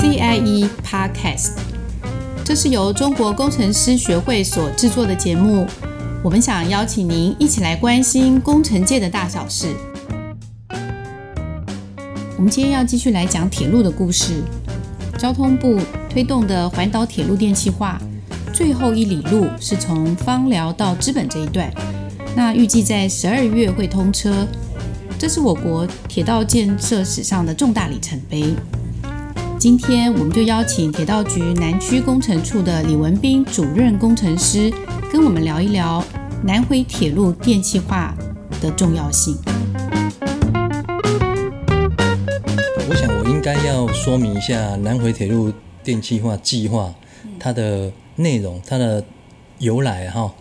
CIE Podcast，这是由中国工程师学会所制作的节目。我们想邀请您一起来关心工程界的大小事。我们今天要继续来讲铁路的故事。交通部推动的环岛铁路电气化，最后一里路是从枋寮到知本这一段，那预计在十二月会通车。这是我国铁道建设史上的重大里程碑。今天我们就邀请铁道局南区工程处的李文斌主任工程师，跟我们聊一聊南回铁路电气化的重要性。我想我应该要说明一下南回铁路电气化计划它的内容、它的由来哈。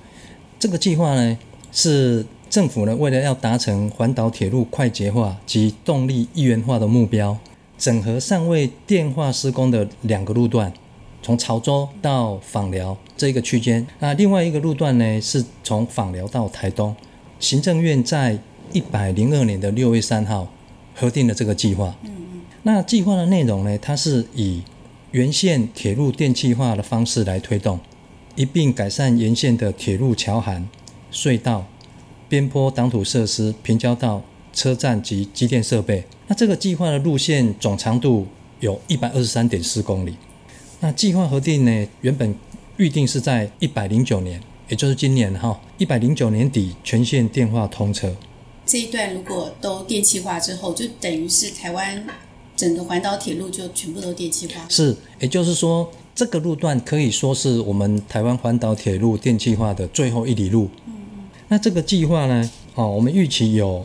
这个计划呢是。政府呢，为了要达成环岛铁路快捷化及动力一元化的目标，整合尚未电化施工的两个路段，从潮州到枋寮这个区间。那另外一个路段呢，是从枋寮到台东。行政院在一百零二年的六月三号核定了这个计划。嗯。那计划的内容呢，它是以沿线铁路电气化的方式来推动，一并改善沿线的铁路桥涵、隧道。边坡挡土设施、平交道、车站及机电设备。那这个计划的路线总长度有一百二十三点四公里。那计划核定呢，原本预定是在一百零九年，也就是今年哈，一百零九年底全线电话通车。这一段如果都电气化之后，就等于是台湾整个环岛铁路就全部都电气化。是，也就是说，这个路段可以说是我们台湾环岛铁路电气化的最后一里路。嗯那这个计划呢？哦，我们预期有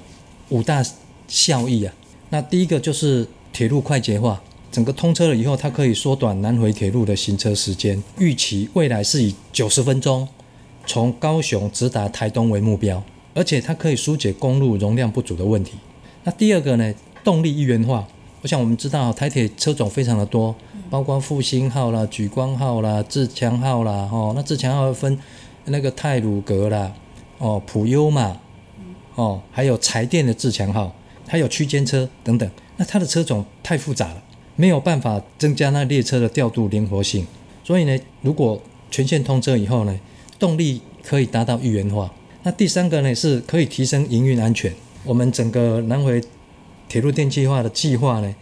五大效益啊。那第一个就是铁路快捷化，整个通车了以后，它可以缩短南回铁路的行车时间。预期未来是以九十分钟从高雄直达台东为目标，而且它可以疏解公路容量不足的问题。那第二个呢？动力一元化。我想我们知道台铁车种非常的多，包括复兴号啦、莒光号啦、自强号啦。哦，那自强号分那个太鲁阁啦。哦，普悠嘛，哦，还有柴电的自强号，还有区间车等等。那它的车种太复杂了，没有办法增加那列车的调度灵活性。所以呢，如果全线通车以后呢，动力可以达到一元化。那第三个呢，是可以提升营运安全。我们整个南回铁路电气化的计划呢，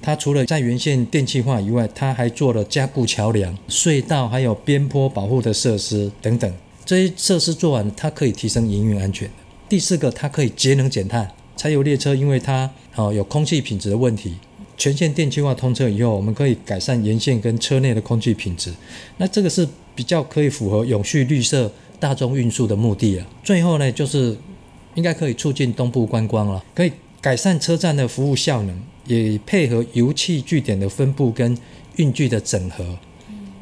它除了在原线电气化以外，它还做了加固桥梁、隧道，还有边坡保护的设施等等。这些设施做完，它可以提升营运安全。第四个，它可以节能减碳。柴油列车因为它哦有空气品质的问题，全线电气化通车以后，我们可以改善沿线跟车内的空气品质。那这个是比较可以符合永续绿色大众运输的目的啊。最后呢，就是应该可以促进东部观光了，可以改善车站的服务效能，也配合油气据点的分布跟运具的整合，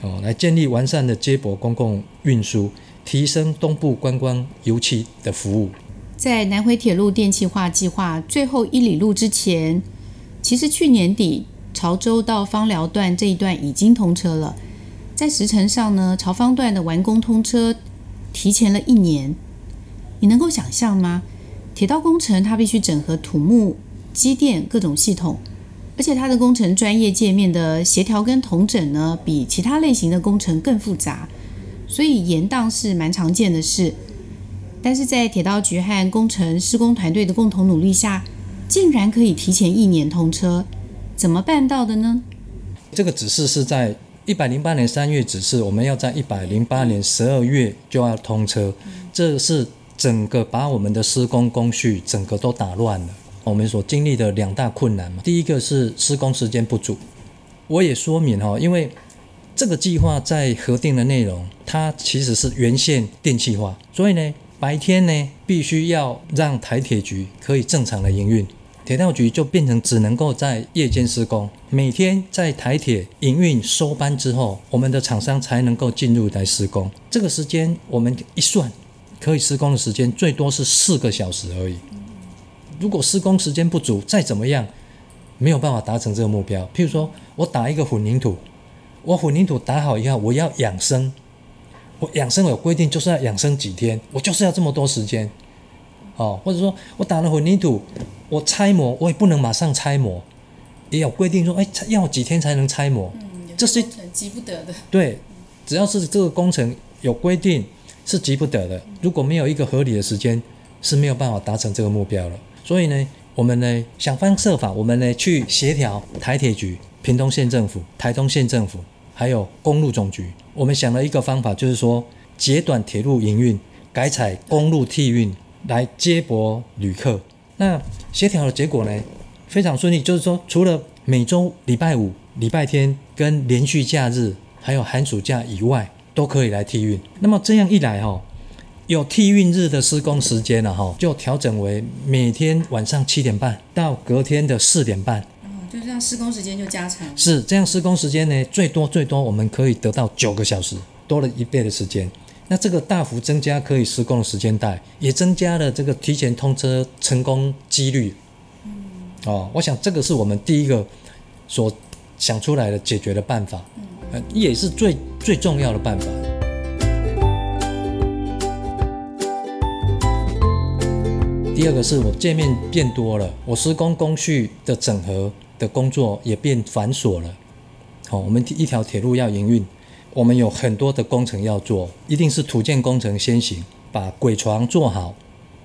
哦，来建立完善的接驳公共运输。提升东部观光油气的服务。在南回铁路电气化计划最后一里路之前，其实去年底潮州到芳寮段这一段已经通车了。在时程上呢，潮方段的完工通车提前了一年。你能够想象吗？铁道工程它必须整合土木、机电各种系统，而且它的工程专业界面的协调跟同整呢，比其他类型的工程更复杂。所以延宕是蛮常见的事，但是在铁道局和工程施工团队的共同努力下，竟然可以提前一年通车，怎么办到的呢？这个指示是在一百零八年三月指示，我们要在一百零八年十二月就要通车，这是整个把我们的施工工序整个都打乱了。我们所经历的两大困难嘛，第一个是施工时间不足，我也说明哈，因为。这个计划在核定的内容，它其实是原线电气化，所以呢，白天呢必须要让台铁局可以正常的营运，铁道局就变成只能够在夜间施工，每天在台铁营运收班之后，我们的厂商才能够进入来施工。这个时间我们一算，可以施工的时间最多是四个小时而已。如果施工时间不足，再怎么样，没有办法达成这个目标。譬如说我打一个混凝土。我混凝土打好以后，我要养生。我养生有规定，就是要养生几天，我就是要这么多时间。哦，或者说我打了混凝土，我拆模，我也不能马上拆模。也有规定说，哎，要几天才能拆模？嗯，这是急不得的。对，只要是这个工程有规定，是急不得的。如果没有一个合理的时间，是没有办法达成这个目标了。所以呢，我们呢想方设法，我们呢去协调台铁局、屏东县政府、台东县政府，还有公路总局。我们想了一个方法，就是说截短铁路营运，改采公路替运来接驳旅客。那协调的结果呢，非常顺利。就是说，除了每周礼拜五、礼拜天跟连续假日，还有寒暑假以外，都可以来替运。那么这样一来，哈，有替运日的施工时间了，哈，就调整为每天晚上七点半到隔天的四点半。施工时间就加长。是这样，施工时间呢，最多最多我们可以得到九个小时，多了一倍的时间。那这个大幅增加可以施工的时间带，也增加了这个提前通车成功几率。嗯，哦，我想这个是我们第一个所想出来的解决的办法，嗯，也是最最重要的办法。第二个是我界面变多了，我施工工序的整合的工作也变繁琐了。好，我们一条铁路要营运。我们有很多的工程要做，一定是土建工程先行，把轨床做好，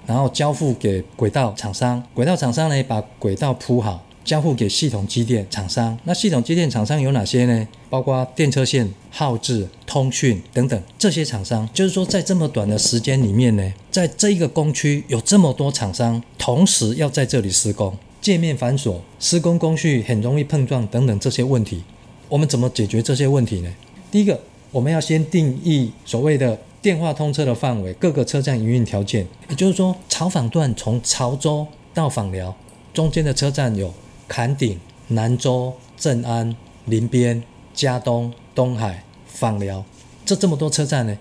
然后交付给轨道厂商，轨道厂商呢把轨道铺好，交付给系统机电厂商。那系统机电厂商有哪些呢？包括电车线、号制、通讯等等这些厂商。就是说，在这么短的时间里面呢，在这一个工区有这么多厂商同时要在这里施工，界面繁琐，施工工序很容易碰撞等等这些问题，我们怎么解决这些问题呢？第一个，我们要先定义所谓的电话通车的范围，各个车站营运条件。也就是说，草访段从潮州到访寮中间的车站有坎顶、南州、镇安、林边、佳冬、东海、访寮，这这么多车站呢？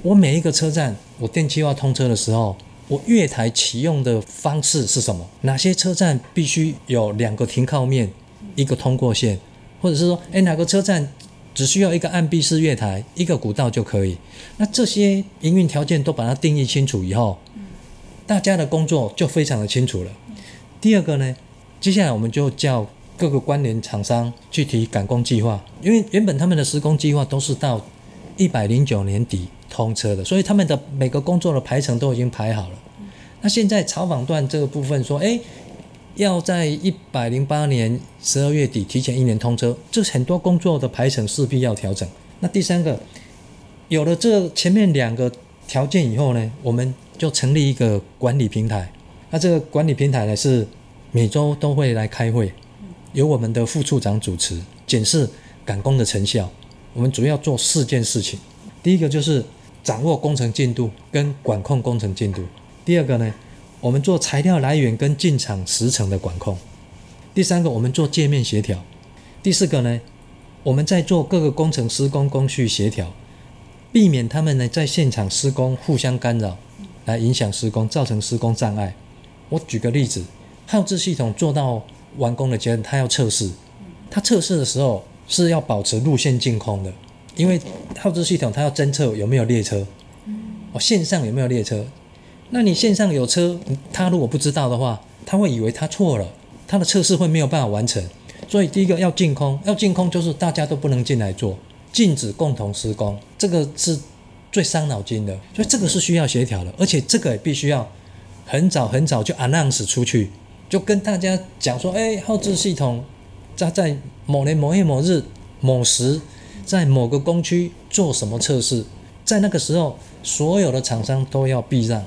我每一个车站，我电气化通车的时候，我月台启用的方式是什么？哪些车站必须有两个停靠面，一个通过线，或者是说，哎，哪个车站？只需要一个按闭式月台，一个古道就可以。那这些营运条件都把它定义清楚以后，大家的工作就非常的清楚了。第二个呢，接下来我们就叫各个关联厂商去提赶工计划，因为原本他们的施工计划都是到一百零九年底通车的，所以他们的每个工作的排程都已经排好了。那现在草访段这个部分说，哎。要在一百零八年十二月底提前一年通车，这很多工作的排程势必要调整。那第三个，有了这前面两个条件以后呢，我们就成立一个管理平台。那这个管理平台呢，是每周都会来开会，由我们的副处长主持，检视赶工的成效。我们主要做四件事情：第一个就是掌握工程进度跟管控工程进度；第二个呢，我们做材料来源跟进场时程的管控。第三个，我们做界面协调。第四个呢，我们在做各个工程施工工序协调，避免他们呢在现场施工互相干扰，来影响施工，造成施工障碍。我举个例子，号志系统做到完工的阶段，它要测试，它测试的时候是要保持路线净空的，因为号志系统它要侦测有没有列车，哦，线上有没有列车。那你线上有车，他如果不知道的话，他会以为他错了，他的测试会没有办法完成。所以第一个要净空，要净空就是大家都不能进来做，禁止共同施工，这个是最伤脑筋的。所以这个是需要协调的，而且这个也必须要很早很早就 announce 出去，就跟大家讲说，哎，号志系统在在某年某月某日某时，在某个工区做什么测试，在那个时候所有的厂商都要避让。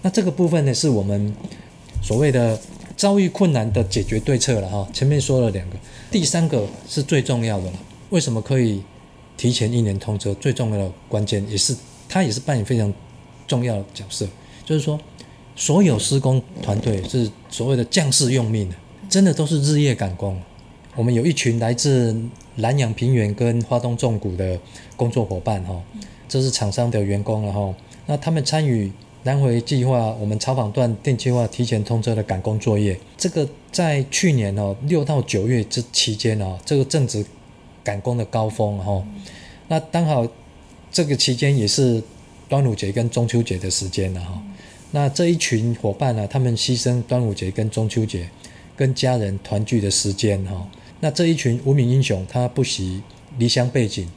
那这个部分呢，是我们所谓的遭遇困难的解决对策了哈。前面说了两个，第三个是最重要的了。为什么可以提前一年通车？最重要的关键也是它也是扮演非常重要的角色，就是说所有施工团队是所谓的将士用命的，真的都是日夜赶工。我们有一群来自南洋平原跟花东纵谷的工作伙伴哈，这是厂商的员工了哈。那他们参与。南回计划，我们草访段电气化提前通车的赶工作业，这个在去年哦六到九月之期间哦，这个正值赶工的高峰哈。那刚好这个期间也是端午节跟中秋节的时间了哈。那这一群伙伴呢，他们牺牲端午节跟中秋节跟家人团聚的时间哈，那这一群无名英雄，他不惜离乡背井，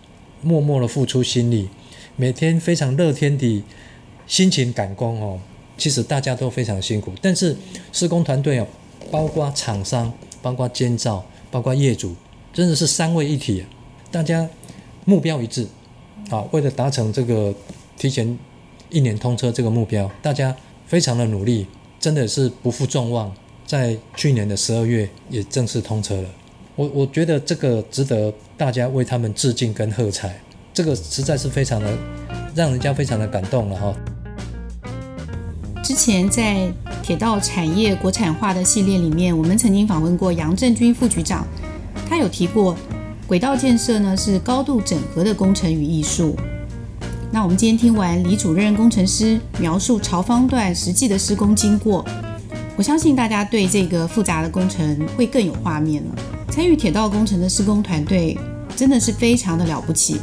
默默的付出心力，每天非常乐天的辛勤赶工哦。其实大家都非常辛苦，但是施工团队哦，包括厂商、包括监造、包括业主，真的是三位一体，大家目标一致啊。为了达成这个提前一年通车这个目标，大家非常的努力，真的是不负众望，在去年的十二月也正式通车了。我我觉得这个值得大家为他们致敬跟喝彩，这个实在是非常的让人家非常的感动了哈。之前在铁道产业国产化的系列里面，我们曾经访问过杨正军副局长，他有提过，轨道建设呢是高度整合的工程与艺术。那我们今天听完李主任工程师描述朝方段实际的施工经过，我相信大家对这个复杂的工程会更有画面了。参与铁道工程的施工团队真的是非常的了不起。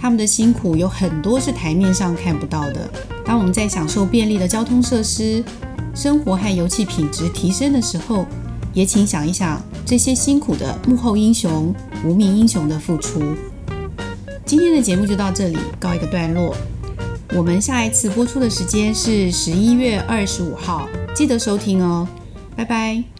他们的辛苦有很多是台面上看不到的。当我们在享受便利的交通设施、生活和油气品质提升的时候，也请想一想这些辛苦的幕后英雄、无名英雄的付出。今天的节目就到这里告一个段落。我们下一次播出的时间是十一月二十五号，记得收听哦。拜拜。